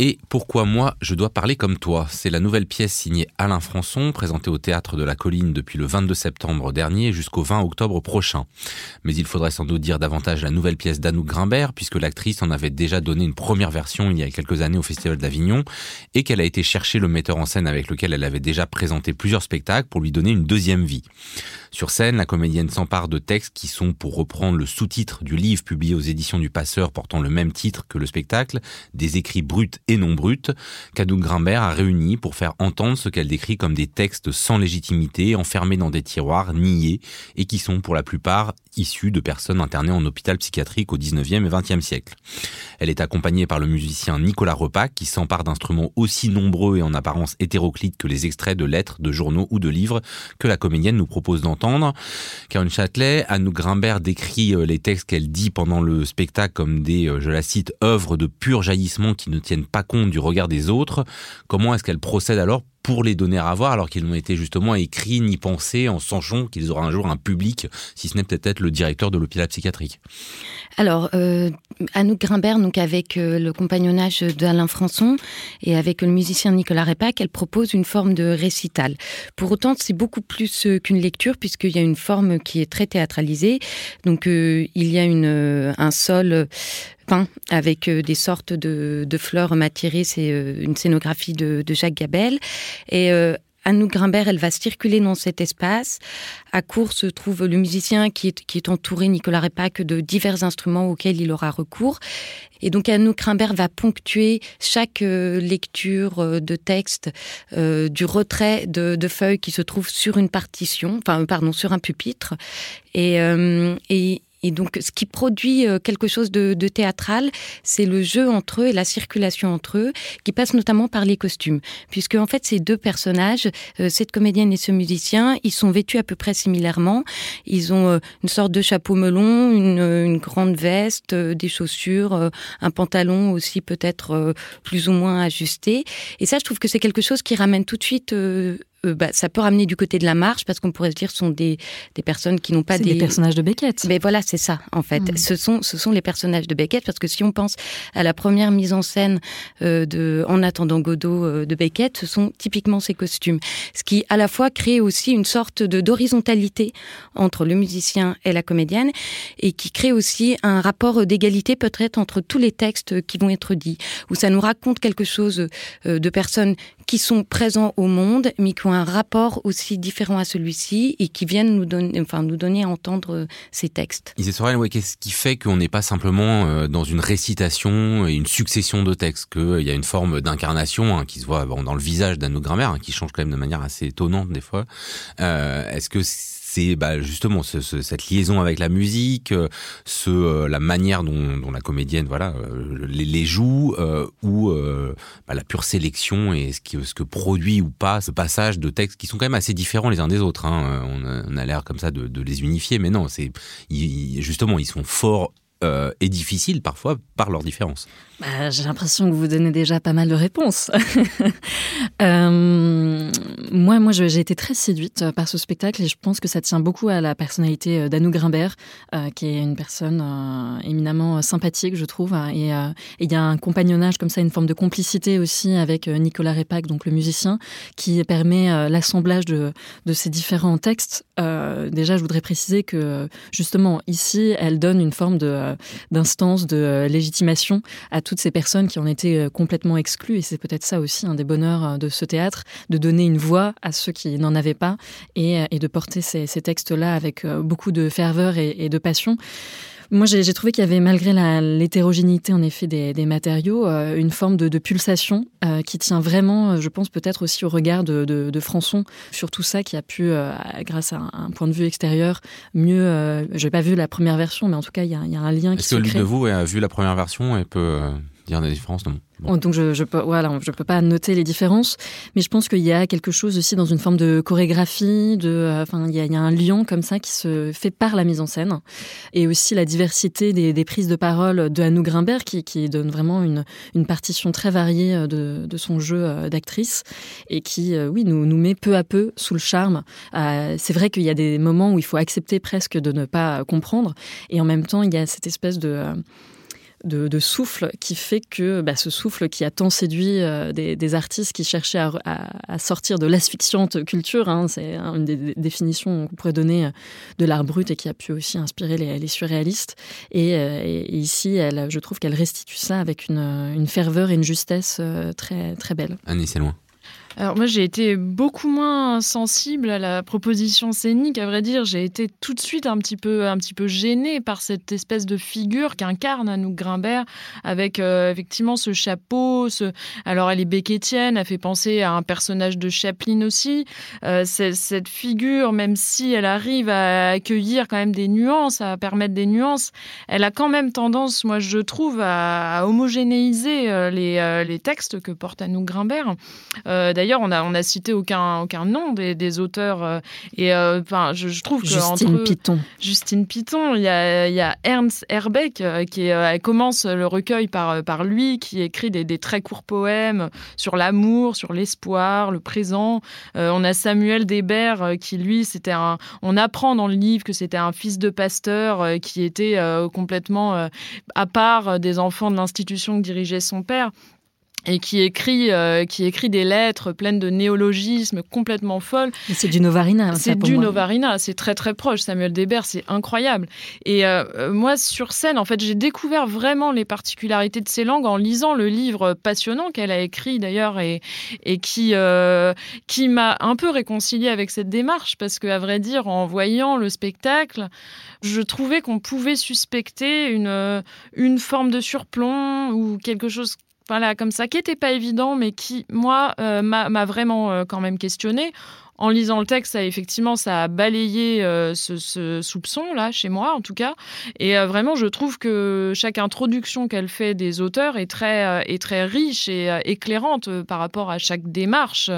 Et pourquoi moi, je dois parler comme toi? C'est la nouvelle pièce signée Alain Françon, présentée au Théâtre de la Colline depuis le 22 septembre dernier jusqu'au 20 octobre prochain. Mais il faudrait sans doute dire davantage la nouvelle pièce d'Anouk Grimbert, puisque l'actrice en avait déjà donné une première version il y a quelques années au Festival d'Avignon, et qu'elle a été chercher le metteur en scène avec lequel elle avait déjà présenté plusieurs spectacles pour lui donner une deuxième vie. Sur scène, la comédienne s'empare de textes qui sont, pour reprendre le sous-titre du livre publié aux éditions du Passeur portant le même titre que le spectacle, des écrits bruts et non brutes, qu'Anouk Grimbert a réunis pour faire entendre ce qu'elle décrit comme des textes sans légitimité, enfermés dans des tiroirs, niés, et qui sont pour la plupart issus de personnes internées en hôpital psychiatrique au 19e et 20e siècle. Elle est accompagnée par le musicien Nicolas Repac, qui s'empare d'instruments aussi nombreux et en apparence hétéroclites que les extraits de lettres, de journaux ou de livres que la comédienne nous propose d'entendre. Caroline Châtelet, Anouk Grimbert décrit euh, les textes qu'elle dit pendant le spectacle comme des, euh, je la cite, œuvres de pur jaillissement qui ne tiennent pas compte du regard des autres. Comment est-ce qu'elle procède alors pour les donner à voir alors qu'ils n'ont été justement écrits ni pensés en sachant qu'ils auront un jour un public, si ce n'est peut-être le directeur de l'hôpital psychiatrique Alors, euh, Anouk Grimbert, donc avec euh, le compagnonnage d'Alain Françon et avec le musicien Nicolas Repac, elle propose une forme de récital. Pour autant, c'est beaucoup plus euh, qu'une lecture puisqu'il y a une forme qui est très théâtralisée. Donc, euh, il y a une, un sol avec euh, des sortes de, fleurs matérées. C'est euh, une scénographie de, Jacques Gabel. Et euh, Anouk Grimbert, elle va circuler dans cet espace. À court se trouve le musicien qui est, entouré, Nicolas Repac, de divers instruments auxquels il aura recours. Et donc Anouk Grimbert va ponctuer chaque lecture de texte du retrait de, feuilles qui se trouvent sur une partition, enfin pardon, sur un pupitre. Et, euh, et et donc, ce qui produit euh, quelque chose de, de théâtral, c'est le jeu entre eux et la circulation entre eux, qui passe notamment par les costumes. Puisque, en fait, ces deux personnages, euh, cette comédienne et ce musicien, ils sont vêtus à peu près similairement. Ils ont euh, une sorte de chapeau melon, une, une grande veste, euh, des chaussures, euh, un pantalon aussi peut-être euh, plus ou moins ajusté. Et ça, je trouve que c'est quelque chose qui ramène tout de suite euh, bah, ça peut ramener du côté de la marche parce qu'on pourrait se dire ce sont des, des personnes qui n'ont pas des... des personnages de Beckett. Mais voilà, c'est ça, en fait. Mm. Ce, sont, ce sont les personnages de Beckett, parce que si on pense à la première mise en scène euh, de En attendant Godot euh, de Beckett, ce sont typiquement ces costumes. Ce qui, à la fois, crée aussi une sorte de d'horizontalité entre le musicien et la comédienne, et qui crée aussi un rapport d'égalité peut-être entre tous les textes qui vont être dits, où ça nous raconte quelque chose euh, de personnes qui sont présents au monde, mais qui ont un rapport aussi différent à celui-ci et qui viennent nous donner, enfin, nous donner à entendre euh, ces textes. Isée Sorel, ouais, qu'est-ce qui fait qu'on n'est pas simplement euh, dans une récitation et une succession de textes, qu'il y a une forme d'incarnation hein, qui se voit dans le visage d'Anno Grammaire, hein, qui change quand même de manière assez étonnante des fois. Euh, Est-ce que c'est bah, justement ce, ce, cette liaison avec la musique, euh, euh, la manière dont, la comédienne voilà, euh, les, joue, ou bah, la pure sélection et ce, que produit ou pas ce passage de textes qui sont quand même assez différents les uns des autres. Hein. On a, l'air comme ça de, les unifier, mais non, c'est justement ils sont forts euh, et difficiles parfois par leurs différences. Bah, J'ai l'impression que vous donnez déjà pas mal de réponses. Euh, moi, moi, j'ai été très séduite par ce spectacle et je pense que ça tient beaucoup à la personnalité euh, d'Anou Grimbert, euh, qui est une personne éminemment sympathique, je trouve. Et il y a un compagnonnage comme ça, une forme de complicité aussi avec Nicolas Repac, donc le musicien, qui permet l'assemblage de, de ces différents textes. Déjà, je voudrais préciser que justement ici, elle donne une forme de euh, d'instance de euh, légitimation à toutes ces personnes qui en étaient euh, complètement exclues. Et c'est peut-être ça aussi un des bonheurs de ce théâtre, de donner une voix à ceux qui n'en avaient pas et, de porter ces, textes-là avec beaucoup de ferveur et de passion. Moi, j'ai trouvé qu'il y avait, malgré l'hétérogénéité en effet des, des matériaux, euh, une forme de, de pulsation euh, qui tient vraiment, euh, je pense, peut-être aussi au regard de, de, de Françon sur tout ça, qui a pu, euh, grâce à un, un point de vue extérieur, mieux. Je n'ai pas vu la première version, mais en tout cas, il y a, il y a un lien qui Est-ce se que l'une crée. de vous a vu la première version et peut dire des différences Non. Oh, donc je je peux voilà je peux pas noter les différences, mais je pense qu'il y a quelque chose aussi dans une forme de chorégraphie, de euh, enfin il y a, un lien comme ça qui se fait par la mise en scène et aussi la diversité des, prises de parole de Anou Grimbert qui, qui donne vraiment une, une partition très variée euh, de, de son jeu euh, d'actrice et qui oui nous nous met peu à peu sous le charme. C'est vrai qu'il y a des moments où il faut accepter presque de ne pas comprendre et en même temps il y a cette espèce de de, souffle qui fait que bah, ce souffle qui a tant séduit euh, des, artistes qui cherchaient à, sortir de l'asphyxiante culture, hein, c'est une des définitions qu'on pourrait donner euh, de l'art brut et qui a pu aussi inspirer les, surréalistes. Et, euh, et ici, elle, je trouve qu'elle restitue ça avec une, une ferveur et une justesse très, très belle. Annie, c'est loin. Alors moi j'ai été beaucoup moins sensible à la proposition scénique. À vrai dire j'ai été tout de suite un petit peu un petit peu gênée par cette espèce de figure qu'incarne Anouk Grimbert avec euh, effectivement ce chapeau alors elle est béquetienne a fait penser à un personnage de Chaplin aussi. Euh, cette figure même si elle arrive à accueillir quand même des nuances à permettre des nuances elle a quand même tendance moi je trouve à, homogénéiser euh, les, les textes que porte Anouk Grimbert. D'ailleurs d'ailleurs on a on a cité aucun aucun nom des, des auteurs euh, et enfin euh, je, je trouve que Justine entre, Piton. Justine Piton il y a il y a Ernst Herbeck euh, qui est, elle commence le recueil par par lui qui écrit des, des très courts poèmes sur l'amour sur l'espoir le présent. On a Samuel Desbert euh, qui lui c'était un on apprend dans le livre que c'était un fils de pasteur qui était complètement à part des enfants de l'institution que dirigeait son père et qui écrit euh, qui écrit des lettres pleines de néologismes complètement folles. C'est du novarina c'est du moi. novarina c'est très très proche. Samuel debert c'est incroyable. Et euh, moi sur scène en fait j'ai découvert vraiment les particularités de ces langues en lisant le livre passionnant qu'elle a écrit d'ailleurs et et qui euh, qui m'a un peu réconcilié avec cette démarche parce que à vrai dire en voyant le spectacle je trouvais qu'on pouvait suspecter une une forme de surplomb ou quelque chose voilà comme ça qui était pas évident mais qui moi euh, m'a vraiment euh, quand même questionné en lisant le texte ça effectivement ça a balayé euh, ce, ce soupçon là chez moi en tout cas. Et euh, vraiment je trouve que chaque introduction qu'elle fait des auteurs est très euh, est très riche et éclairante par rapport à chaque démarche.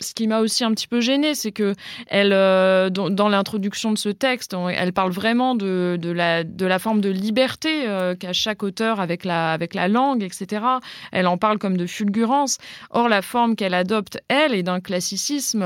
Ce qui m'a aussi un petit peu gêné c'est que elle dans, l'introduction de ce texte elle parle vraiment de, la de la forme de liberté qu'a chaque auteur avec la avec la langue etc elle en parle comme de fulgurance. Or la forme qu'elle adopte elle est d'un classicisme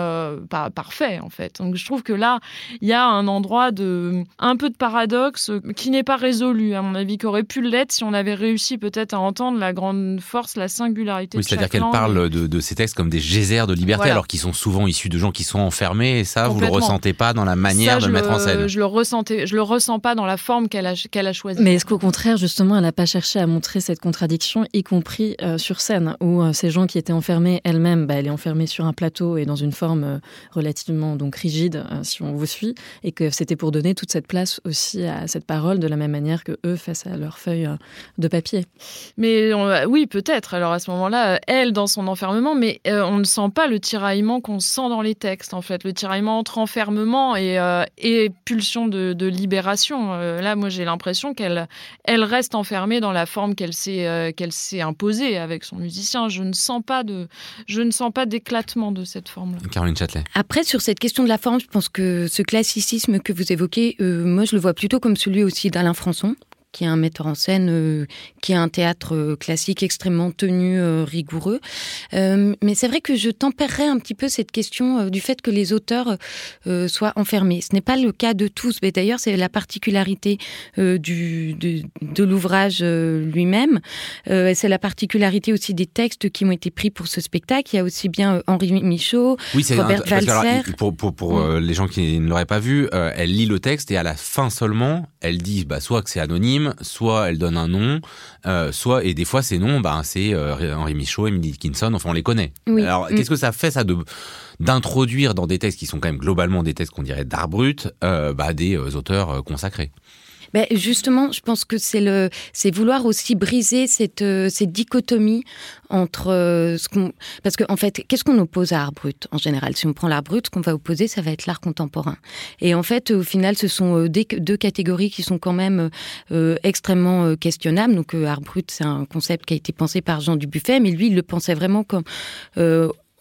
pas parfait en fait. Donc je trouve que là il ya un endroit de un peu de paradoxe qui n'est pas résolu à mon avis qu'aurait pu l'être si on avait réussi peut-être à entendre la grande force la singularité oui, c'est à dire qu'elle parle de, de ces textes comme des geysers de liberté voilà. alors qu'ils sont souvent issus de gens qui sont enfermés et ça vous le ressentez pas dans la manière ça, de le mettre en scène. je le ressentais je le ressens pas dans la forme qu'elle a qu'elle a choisi mais est-ce qu'au contraire justement elle n'a pas cherché à montrer cette contradiction y compris euh, sur scène où euh, ces gens qui étaient enfermés elles-mêmes elle est enfermée sur un plateau et dans une forme euh, relativement donc rigide euh, si on vous suit et que c'était pour donner toute cette place aussi à cette parole de la même manière que eux face à leur feuille euh, de papier. Mais on, euh, oui peut-être. Alors à ce moment là elle dans son enfermement mais euh, on ne sent pas le tiraillement qu'on sent dans les textes en fait. Le tiraillement entre enfermement et, euh, et pulsion de, de libération. Euh, là moi j'ai l'impression qu'elle elle reste enfermée dans la forme qu'elle s'est euh, qu'elle s'est imposée avec son musicien. Je ne sens pas de je ne sens pas d'éclatement de cette forme -là. Caroline Châtelet après sur cette question de la forme je pense que ce classicisme que vous évoquez euh, moi je le vois plutôt comme celui aussi d'Alain Françon qui est un metteur en scène euh, qui a un théâtre euh, classique extrêmement tenu euh, rigoureux. Euh, mais c'est vrai que je tempérerais un petit peu cette question du fait que les auteurs soient enfermés. Ce n'est pas le cas de tous mais d'ailleurs c'est la particularité du de, de l'ouvrage lui-même. C'est la particularité aussi des textes qui ont été pris pour ce spectacle. Il y a aussi bien Henri Michaud oui c'est pour, pour, pour mmh. euh, les gens qui ne l'auraient pas vu elle lit le texte et à la fin seulement elle dit bah, soit que c'est anonyme soit elle donne un nom, euh, soit et des fois ces noms, bah, c'est euh, Henri Michaud, Emily Dickinson, enfin on les connaît. Oui. Alors mm. qu'est-ce que ça fait ça de d'introduire dans des textes qui sont quand même globalement des textes qu'on dirait d'art brut, euh, bah, des auteurs consacrés? Ben justement, je pense que c'est le, c'est vouloir aussi briser cette, euh, cette dichotomie entre euh, ce qu'on, parce qu'en en fait, qu'est-ce qu'on oppose à art brut en général? Si on prend l'art brut, ce qu'on va opposer, ça va être l'art contemporain. Et en fait, au final, ce sont euh, deux catégories qui sont quand même extrêmement questionnables. Donc, art brut, c'est un concept qui a été pensé par Jean Dubuffet, mais lui, il le pensait vraiment comme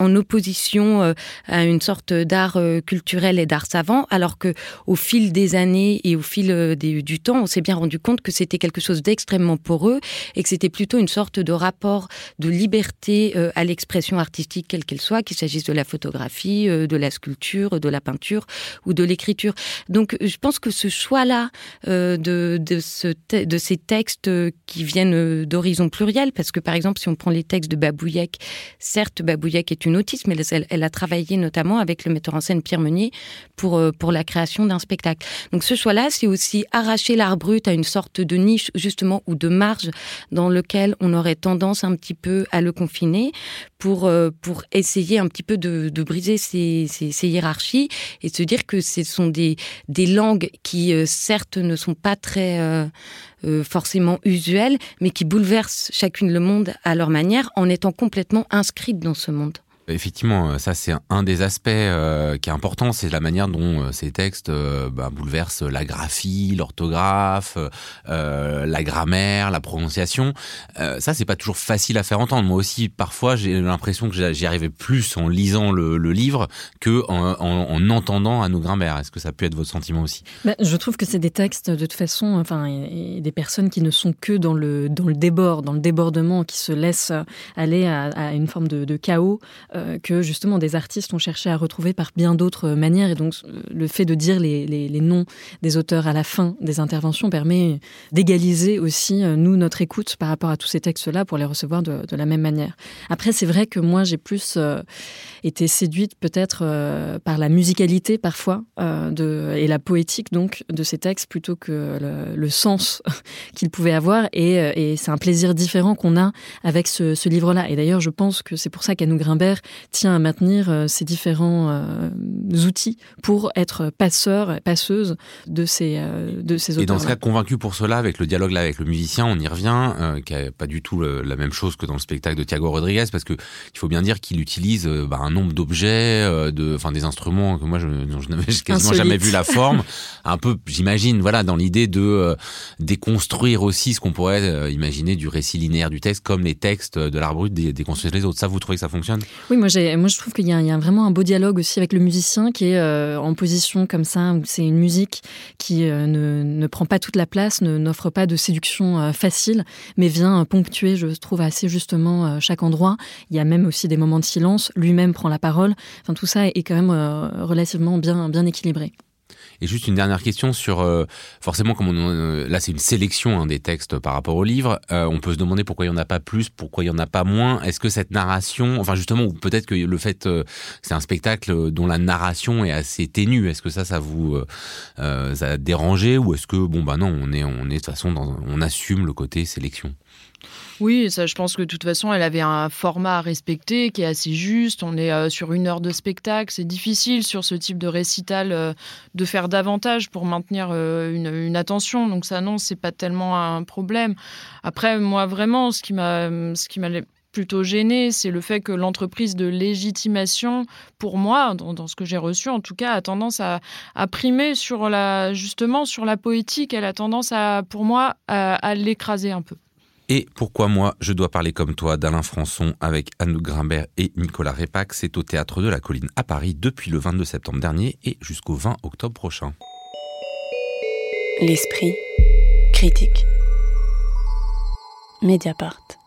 en opposition euh, à une sorte d'art euh, culturel et d'art savant, alors que au fil des années et au fil euh, du temps, on s'est bien rendu compte que c'était quelque chose d'extrêmement poreux et que c'était plutôt une sorte de rapport de liberté à l'expression artistique, quelle qu'elle soit, qu'il s'agisse de la photographie, de la sculpture, de la peinture ou de l'écriture. Donc, je pense que ce choix-là de, de, ce de ces textes qui viennent d'horizons pluriels, parce que par exemple, si on prend les textes de Babouyek, certes, Babouyek est une autisme. Elle, elle, a travaillé notamment avec le metteur en scène Pierre Meunier pour, euh, pour la création d'un spectacle. Donc ce choix-là, c'est aussi arracher l'art brut à une sorte de niche, justement, ou de marge dans lequel on aurait tendance un petit peu à le confiner pour, euh, pour essayer un petit peu de, de briser ces, ces, hiérarchies et se dire que ce sont des, des langues qui, euh, certes, ne sont pas très forcément usuelles, mais qui bouleversent chacune le monde à leur manière en étant complètement inscrites dans ce monde. Effectivement, euh, ça c'est un des aspects euh, qui est important, c'est la manière dont euh, ces textes bah, bouleversent la graphie, l'orthographe, la grammaire, la prononciation. ça c'est pas toujours facile à faire entendre. Moi aussi, parfois j'ai l'impression que j'y arrivais plus en lisant le, livre que en, en, entendant Anneau Grimbert. Est-ce que ça peut être votre sentiment aussi? Bah, Je trouve que c'est des textes de toute façon, enfin, des personnes qui ne sont que dans le dans le débord, dans le débordement, qui se laissent aller à, à une forme de chaos. Euh, que justement des artistes ont cherché à retrouver par bien d'autres manières. Et donc euh, le fait de dire les, les, noms des auteurs à la fin des interventions permet d'égaliser aussi, euh, nous, notre écoute par rapport à tous ces textes-là pour les recevoir de, la même manière. Après, c'est vrai que moi, j'ai plus été séduite peut-être par la musicalité parfois de, et la poétique donc de ces textes plutôt que le, sens qu'ils pouvaient avoir. Et, c'est un plaisir différent qu'on a avec ce, ce livre-là. Et d'ailleurs, je pense que c'est pour ça qu'Anou Grimbert tient à maintenir euh, ces différents euh, outils pour être passeur, passeuse de ces, euh, de ces auteurs. Et dans ce cas, convaincu pour cela, avec le dialogue là avec le musicien, on y revient, qui n'est pas du tout la même chose que dans le spectacle de Thiago Rodriguez, parce que il faut bien dire qu'il utilise bah, un nombre d'objets, de, enfin des instruments que moi je, je n'avais quasiment jamais vu la forme, un peu, j'imagine, voilà, dans l'idée de déconstruire aussi ce qu'on pourrait imaginer du récit linéaire du texte, comme les textes de l'art brut déconstruire les autres. Ça, vous trouvez que ça fonctionne? Oui, moi moi je trouve qu'il y, a vraiment un beau dialogue aussi avec le musicien qui est euh, en position comme ça, où c'est une musique qui euh, ne, prend pas toute la place, n'offre pas de séduction euh, facile, mais vient ponctuer, je trouve, assez justement chaque endroit. Il y a même aussi des moments de silence, lui-même prend la parole. Enfin, tout ça est quand même relativement bien, bien équilibré. Et juste une dernière question sur, euh, forcément, comme on, euh, là c'est une sélection hein, des textes par rapport au livre, euh, on peut se demander pourquoi il n'y en a pas plus, pourquoi il n'y en a pas moins. Est-ce que cette narration, enfin justement, ou peut-être que le fait que c'est un spectacle dont la narration est assez ténue, est-ce que ça, ça vous ça a dérangé ou est-ce que, bon, bah non, on est, on est de toute façon, dans, on assume le côté sélection? Oui, ça, je pense que de toute façon, elle avait un format à respecter qui est assez juste. On est euh, sur une heure de spectacle. C'est difficile sur ce type de récital euh, de faire davantage pour maintenir euh, une, attention. Donc ça, non, c'est pas tellement un problème. Après, moi, vraiment, ce qui m'a, ce qui m'a plutôt gêné, c'est le fait que l'entreprise de légitimation, pour moi, dans, ce que j'ai reçu en tout cas, a tendance à, primer sur la, justement sur la poétique. Elle a tendance à, pour moi, à l'écraser un peu. Et pourquoi moi, je dois parler comme toi d'Alain Françon avec Anne Grimbert et Nicolas Répac. C'est au Théâtre de la Colline à Paris depuis le 22 septembre dernier et jusqu'au 20 octobre prochain. L'esprit critique. Mediapart.